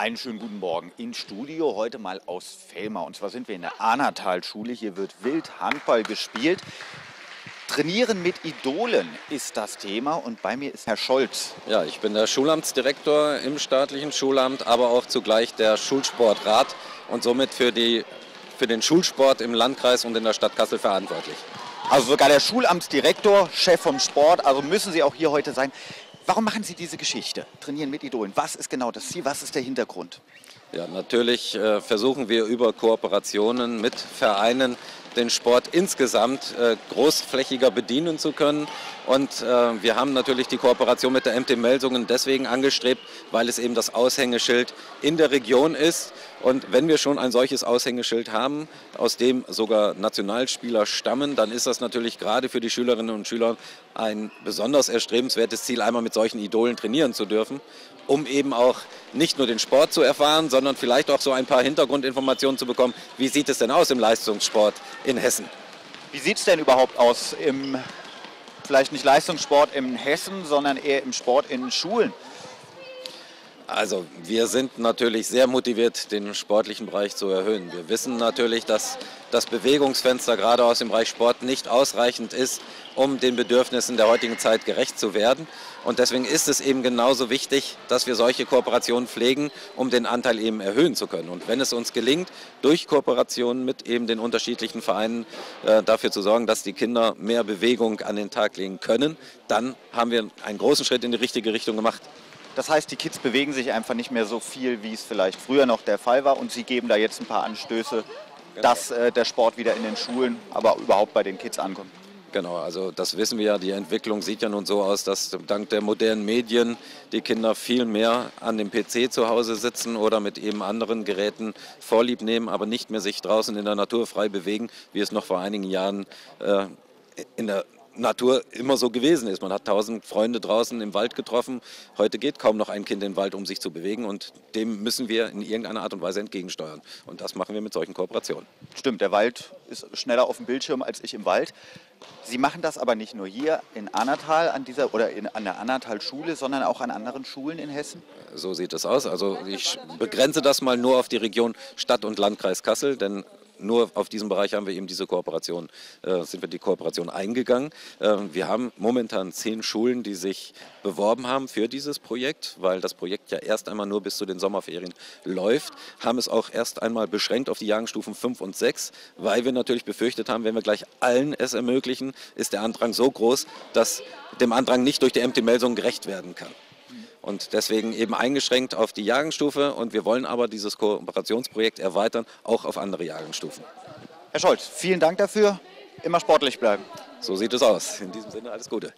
Einen schönen guten Morgen. In Studio heute mal aus Fellmar. Und zwar sind wir in der Ahnertal-Schule. Hier wird wild Handball gespielt. Trainieren mit Idolen ist das Thema und bei mir ist Herr Scholz. Ja, ich bin der Schulamtsdirektor im staatlichen Schulamt, aber auch zugleich der Schulsportrat und somit für, die, für den Schulsport im Landkreis und in der Stadt Kassel verantwortlich. Also sogar der Schulamtsdirektor, Chef vom Sport, also müssen Sie auch hier heute sein. Warum machen Sie diese Geschichte? Trainieren mit Idolen. Was ist genau das Ziel? Was ist der Hintergrund? Ja, natürlich äh, versuchen wir über Kooperationen mit Vereinen den Sport insgesamt äh, großflächiger bedienen zu können. Und äh, wir haben natürlich die Kooperation mit der MT Melsungen deswegen angestrebt, weil es eben das Aushängeschild in der Region ist. Und wenn wir schon ein solches Aushängeschild haben, aus dem sogar Nationalspieler stammen, dann ist das natürlich gerade für die Schülerinnen und Schüler ein besonders erstrebenswertes Ziel, einmal mit solchen Idolen trainieren zu dürfen, um eben auch nicht nur den Sport zu erfahren, sondern vielleicht auch so ein paar Hintergrundinformationen zu bekommen. Wie sieht es denn aus im Leistungssport in Hessen? Wie sieht es denn überhaupt aus im, vielleicht nicht Leistungssport in Hessen, sondern eher im Sport in Schulen? Also wir sind natürlich sehr motiviert, den sportlichen Bereich zu erhöhen. Wir wissen natürlich, dass das Bewegungsfenster gerade aus dem Bereich Sport nicht ausreichend ist, um den Bedürfnissen der heutigen Zeit gerecht zu werden. Und deswegen ist es eben genauso wichtig, dass wir solche Kooperationen pflegen, um den Anteil eben erhöhen zu können. Und wenn es uns gelingt, durch Kooperationen mit eben den unterschiedlichen Vereinen äh, dafür zu sorgen, dass die Kinder mehr Bewegung an den Tag legen können, dann haben wir einen großen Schritt in die richtige Richtung gemacht. Das heißt, die Kids bewegen sich einfach nicht mehr so viel, wie es vielleicht früher noch der Fall war. Und Sie geben da jetzt ein paar Anstöße, genau. dass äh, der Sport wieder in den Schulen, aber überhaupt bei den Kids ankommt. Genau, also das wissen wir ja. Die Entwicklung sieht ja nun so aus, dass dank der modernen Medien die Kinder viel mehr an dem PC zu Hause sitzen oder mit eben anderen Geräten Vorlieb nehmen, aber nicht mehr sich draußen in der Natur frei bewegen, wie es noch vor einigen Jahren äh, in der Natur immer so gewesen ist. Man hat tausend Freunde draußen im Wald getroffen. Heute geht kaum noch ein Kind in den Wald, um sich zu bewegen. Und dem müssen wir in irgendeiner Art und Weise entgegensteuern. Und das machen wir mit solchen Kooperationen. Stimmt, der Wald ist schneller auf dem Bildschirm als ich im Wald. Sie machen das aber nicht nur hier in Annatal an dieser oder in, an der Annatal-Schule, sondern auch an anderen Schulen in Hessen? So sieht es aus. Also ich begrenze das mal nur auf die Region Stadt und Landkreis Kassel, denn nur auf diesem Bereich haben wir eben diese Kooperation, äh, sind wir die Kooperation eingegangen. Äh, wir haben momentan zehn Schulen, die sich beworben haben für dieses Projekt, weil das Projekt ja erst einmal nur bis zu den Sommerferien läuft, haben es auch erst einmal beschränkt auf die Jahrgangsstufen 5 und 6, weil wir natürlich befürchtet haben, wenn wir gleich allen es ermöglichen, ist der Andrang so groß, dass dem Andrang nicht durch die MT-Meldung gerecht werden kann und deswegen eben eingeschränkt auf die Jahrgangsstufe. Und wir wollen aber dieses Kooperationsprojekt erweitern, auch auf andere Jahrgangsstufen. Herr Scholz, vielen Dank dafür. Immer sportlich bleiben. So sieht es aus. In diesem Sinne alles Gute.